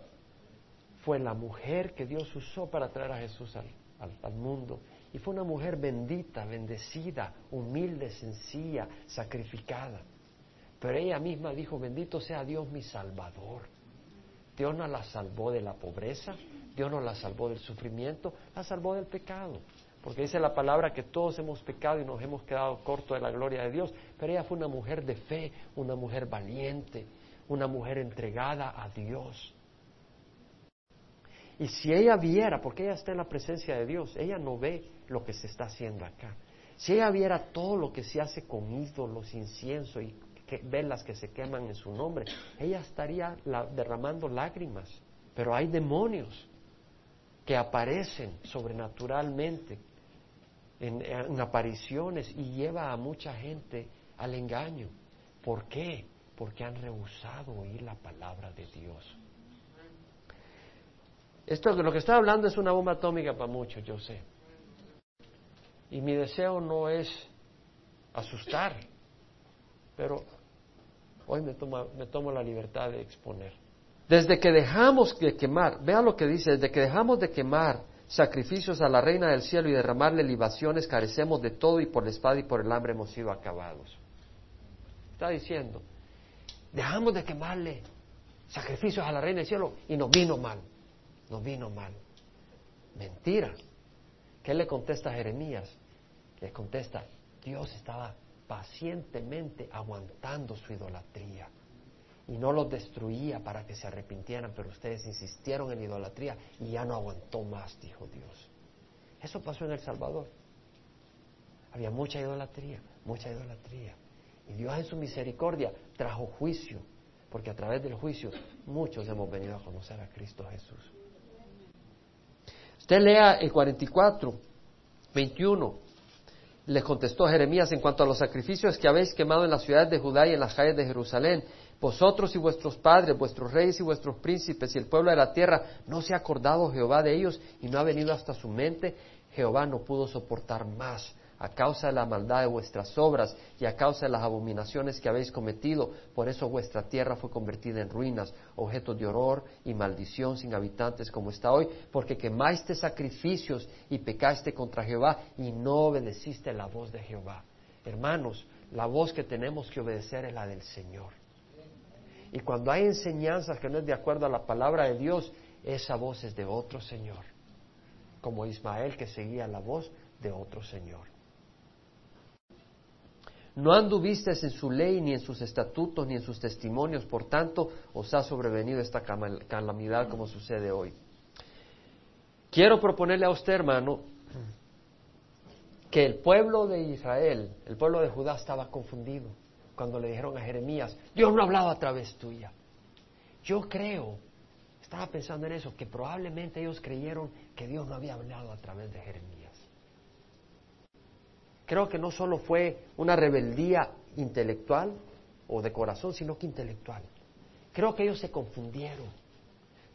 fue la mujer que Dios usó para traer a Jesús al, mundo. Y fue una mujer bendita, bendecida, humilde, sencilla, sacrificada. Pero ella misma dijo, bendito sea Dios mi Salvador. Dios no la salvó de la pobreza, Dios no la salvó del sufrimiento, la salvó del pecado. Porque dice la palabra que todos hemos pecado y nos hemos quedado cortos de la gloria de Dios. Pero ella fue una mujer de fe, una mujer valiente, una mujer entregada a Dios. Y si ella viera, porque ella está en la presencia de Dios, ella no ve lo que se está haciendo acá. Si ella viera todo lo que se hace con ídolos, incienso y velas que se queman en su nombre, ella estaría derramando lágrimas. Pero hay demonios que aparecen sobrenaturalmente en, apariciones y lleva a mucha gente al engaño. ¿Por qué? Porque han rehusado oír la palabra de Dios. Esto lo que estoy hablando es una bomba atómica para muchos, yo sé. Y mi deseo no es asustar, pero hoy me tomo, me tomo la libertad de exponer. Desde que dejamos de quemar, vea lo que dice, desde que dejamos de quemar sacrificios a la reina del cielo y derramarle libaciones, carecemos de todo y por la espada y por el hambre hemos sido acabados. Está diciendo, dejamos de quemarle sacrificios a la reina del cielo y nos vino mal no vino mal. Mentira. ¿Qué le contesta a Jeremías? Le contesta, Dios estaba pacientemente aguantando su idolatría y no los destruía para que se arrepintieran, pero ustedes insistieron en idolatría y ya no aguantó más, dijo Dios. Eso pasó en El Salvador. Había mucha idolatría, mucha idolatría. Y Dios en su misericordia trajo juicio, porque a través del juicio muchos hemos venido a conocer a Cristo Jesús. Usted lea el 44, 21. Le contestó Jeremías en cuanto a los sacrificios que habéis quemado en las ciudades de Judá y en las calles de Jerusalén. Vosotros y vuestros padres, vuestros reyes y vuestros príncipes y el pueblo de la tierra, ¿no se ha acordado Jehová de ellos y no ha venido hasta su mente? Jehová no pudo soportar más a causa de la maldad de vuestras obras y a causa de las abominaciones que habéis cometido. Por eso vuestra tierra fue convertida en ruinas, objeto de horror y maldición sin habitantes como está hoy, porque quemaste sacrificios y pecaste contra Jehová y no obedeciste la voz de Jehová. Hermanos, la voz que tenemos que obedecer es la del Señor. Y cuando hay enseñanzas que no es de acuerdo a la palabra de Dios, esa voz es de otro Señor, como Ismael que seguía la voz de otro Señor. No anduvisteis en su ley, ni en sus estatutos, ni en sus testimonios, por tanto os ha sobrevenido esta calamidad como sucede hoy. Quiero proponerle a usted, hermano, que el pueblo de Israel, el pueblo de Judá estaba confundido cuando le dijeron a Jeremías, Dios no ha hablado a través tuya. Yo creo, estaba pensando en eso, que probablemente ellos creyeron que Dios no había hablado a través de Jeremías. Creo que no solo fue una rebeldía intelectual o de corazón, sino que intelectual. Creo que ellos se confundieron.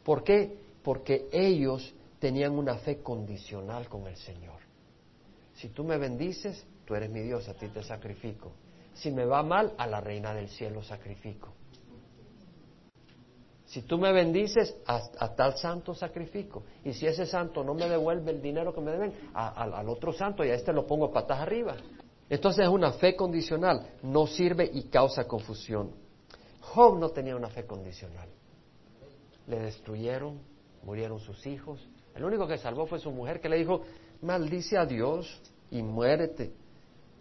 ¿Por qué? Porque ellos tenían una fe condicional con el Señor. Si tú me bendices, tú eres mi Dios, a ti te sacrifico. Si me va mal, a la reina del cielo sacrifico. Si tú me bendices, a, tal santo sacrifico. Y si ese santo no me devuelve el dinero que me deben, al otro santo y a este lo pongo patas arriba. Entonces es una fe condicional, no sirve y causa confusión. Job no tenía una fe condicional. Le destruyeron, murieron sus hijos. El único que salvó fue su mujer que le dijo, maldice a Dios y muérete.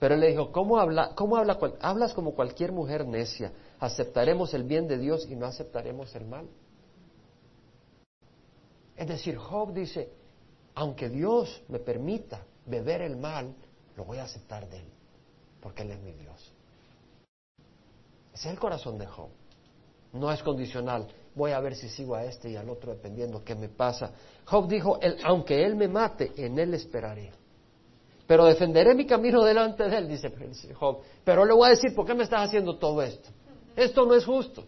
Pero él le dijo, ¿cómo, habla, cómo habla, hablas como cualquier mujer necia? ¿Aceptaremos el bien de Dios y no aceptaremos el mal? Es decir, Job dice, aunque Dios me permita beber el mal, lo voy a aceptar de Él, porque Él es mi Dios. Ese es el corazón de Job. No es condicional. Voy a ver si sigo a este y al otro dependiendo qué me pasa. Job dijo, aunque Él me mate, en Él esperaré. Pero defenderé mi camino delante de Él, dice Job. Pero le voy a decir, ¿por qué me estás haciendo todo esto? Esto no es justo.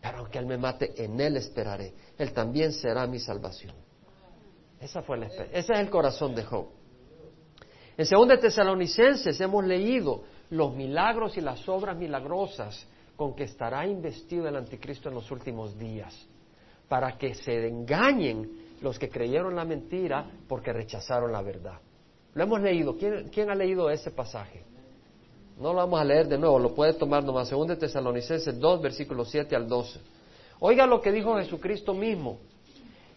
Pero aunque Él me mate, en Él esperaré. Él también será mi salvación. Esa fue la ese es el corazón de Job. En 2 Tesalonicenses hemos leído los milagros y las obras milagrosas con que estará investido el anticristo en los últimos días, para que se engañen los que creyeron la mentira porque rechazaron la verdad. Lo hemos leído. ¿Quién, quién ha leído ese pasaje? No lo vamos a leer de nuevo, lo puede tomar nomás. Según de Tesalonicenses 2, versículos 7 al 12. Oiga lo que dijo Jesucristo mismo.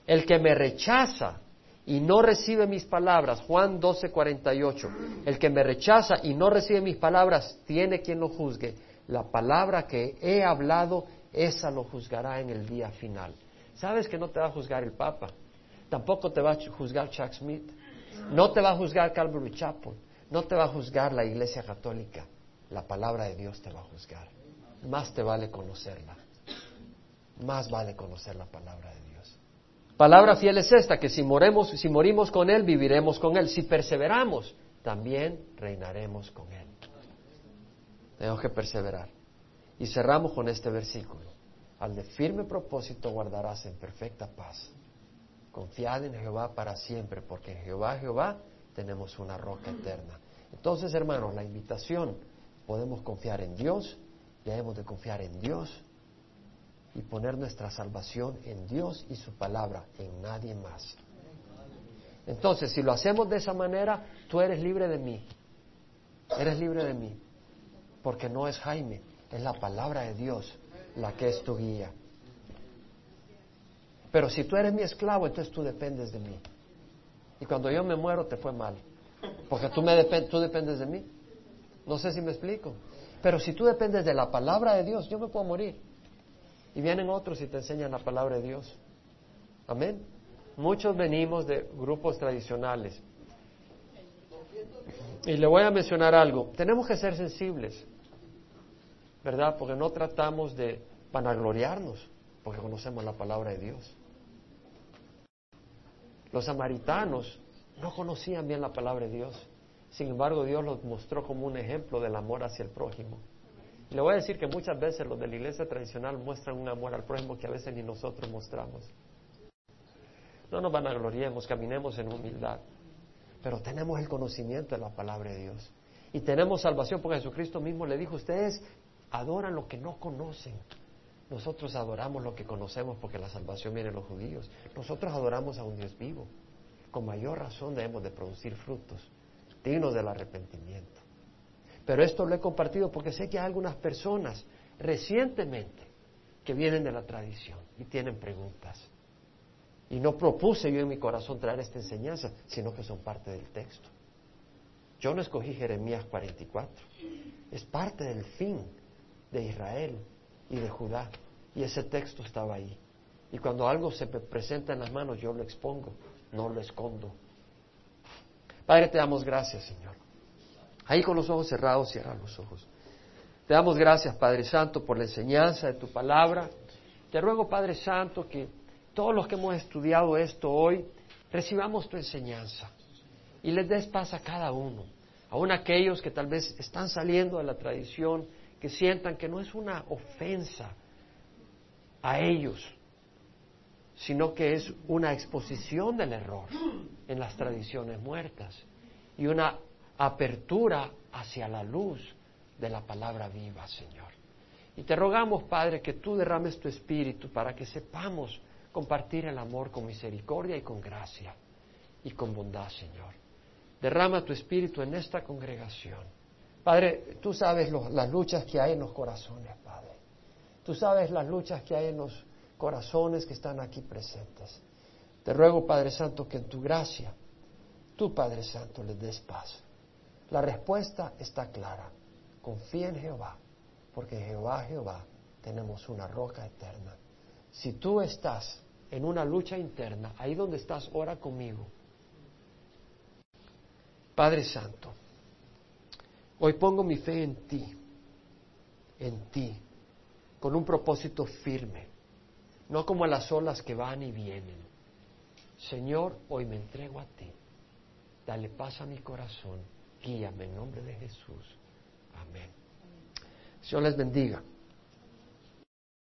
El que me rechaza y no recibe mis palabras, Juan 12, 48. El que me rechaza y no recibe mis palabras, tiene quien lo juzgue. La palabra que he hablado, esa lo juzgará en el día final. ¿Sabes que no te va a juzgar el Papa? Tampoco te va a juzgar Chuck Smith. No te va a juzgar Calvary Chapel. No te va a juzgar la Iglesia Católica, la palabra de Dios te va a juzgar. Más te vale conocerla. Más vale conocer la palabra de Dios. Palabra fiel es esta, que si, moremos, si morimos con Él, viviremos con Él. Si perseveramos, también reinaremos con Él. Tenemos que perseverar. Y cerramos con este versículo. Al de firme propósito guardarás en perfecta paz. Confiad en Jehová para siempre, porque en Jehová, Jehová, tenemos una roca eterna. Entonces, hermanos, la invitación, podemos confiar en Dios, debemos de confiar en Dios y poner nuestra salvación en Dios y su palabra, en nadie más. Entonces, si lo hacemos de esa manera, tú eres libre de mí. Eres libre de mí. Porque no es Jaime, es la palabra de Dios la que es tu guía. Pero si tú eres mi esclavo, entonces tú dependes de mí. Y cuando yo me muero te fue mal. Porque tú, me tú dependes de mí. No sé si me explico. Pero si tú dependes de la palabra de Dios, yo me puedo morir. Y vienen otros y te enseñan la palabra de Dios. Amén. Muchos venimos de grupos tradicionales. Y le voy a mencionar algo. Tenemos que ser sensibles, ¿verdad? Porque no tratamos de vanagloriarnos, porque conocemos la palabra de Dios. Los samaritanos no conocían bien la palabra de Dios. Sin embargo, Dios los mostró como un ejemplo del amor hacia el prójimo. le voy a decir que muchas veces los de la iglesia tradicional muestran un amor al prójimo que a veces ni nosotros mostramos. No nos van a gloriemos, caminemos en humildad. Pero tenemos el conocimiento de la palabra de Dios. Y tenemos salvación porque Jesucristo mismo le dijo, ustedes adoran lo que no conocen. Nosotros adoramos lo que conocemos porque la salvación viene de los judíos. Nosotros adoramos a un Dios vivo. Con mayor razón debemos de producir frutos dignos del arrepentimiento. Pero esto lo he compartido porque sé que hay algunas personas recientemente que vienen de la tradición y tienen preguntas. Y no propuse yo en mi corazón traer esta enseñanza, sino que son parte del texto. Yo no escogí Jeremías 44. Es parte del fin de Israel y de Judá. Y ese texto estaba ahí. Y cuando algo se presenta en las manos, yo lo expongo, no lo escondo. Padre, te damos gracias, Señor. Ahí con los ojos cerrados, cierra los ojos. Te damos gracias, Padre Santo, por la enseñanza de tu palabra. Te ruego, Padre Santo, que todos los que hemos estudiado esto hoy, recibamos tu enseñanza y les des paz a cada uno, aun aquellos que tal vez están saliendo de la tradición, que sientan que no es una ofensa a ellos, sino que es una exposición del error en las tradiciones muertas y una apertura hacia la luz de la palabra viva, Señor. Y te rogamos, Padre, que tú derrames tu espíritu para que sepamos compartir el amor con misericordia y con gracia y con bondad, Señor. Derrama tu espíritu en esta congregación. Padre, tú sabes las luchas que hay en los corazones, Padre. Tú sabes las luchas que hay en los corazones que están aquí presentes. Te ruego, Padre Santo, que en tu gracia, tú, Padre Santo, les des paz. La respuesta está clara. Confía en Jehová, porque Jehová, Jehová, tenemos una roca eterna. Si tú estás en una lucha interna, ahí donde estás, ora conmigo. Padre Santo, hoy pongo mi fe en ti, en ti, con un propósito firme no como las olas que van y vienen. Señor, hoy me entrego a ti. Dale paz a mi corazón. Guíame en nombre de Jesús. Amén. Señor les bendiga.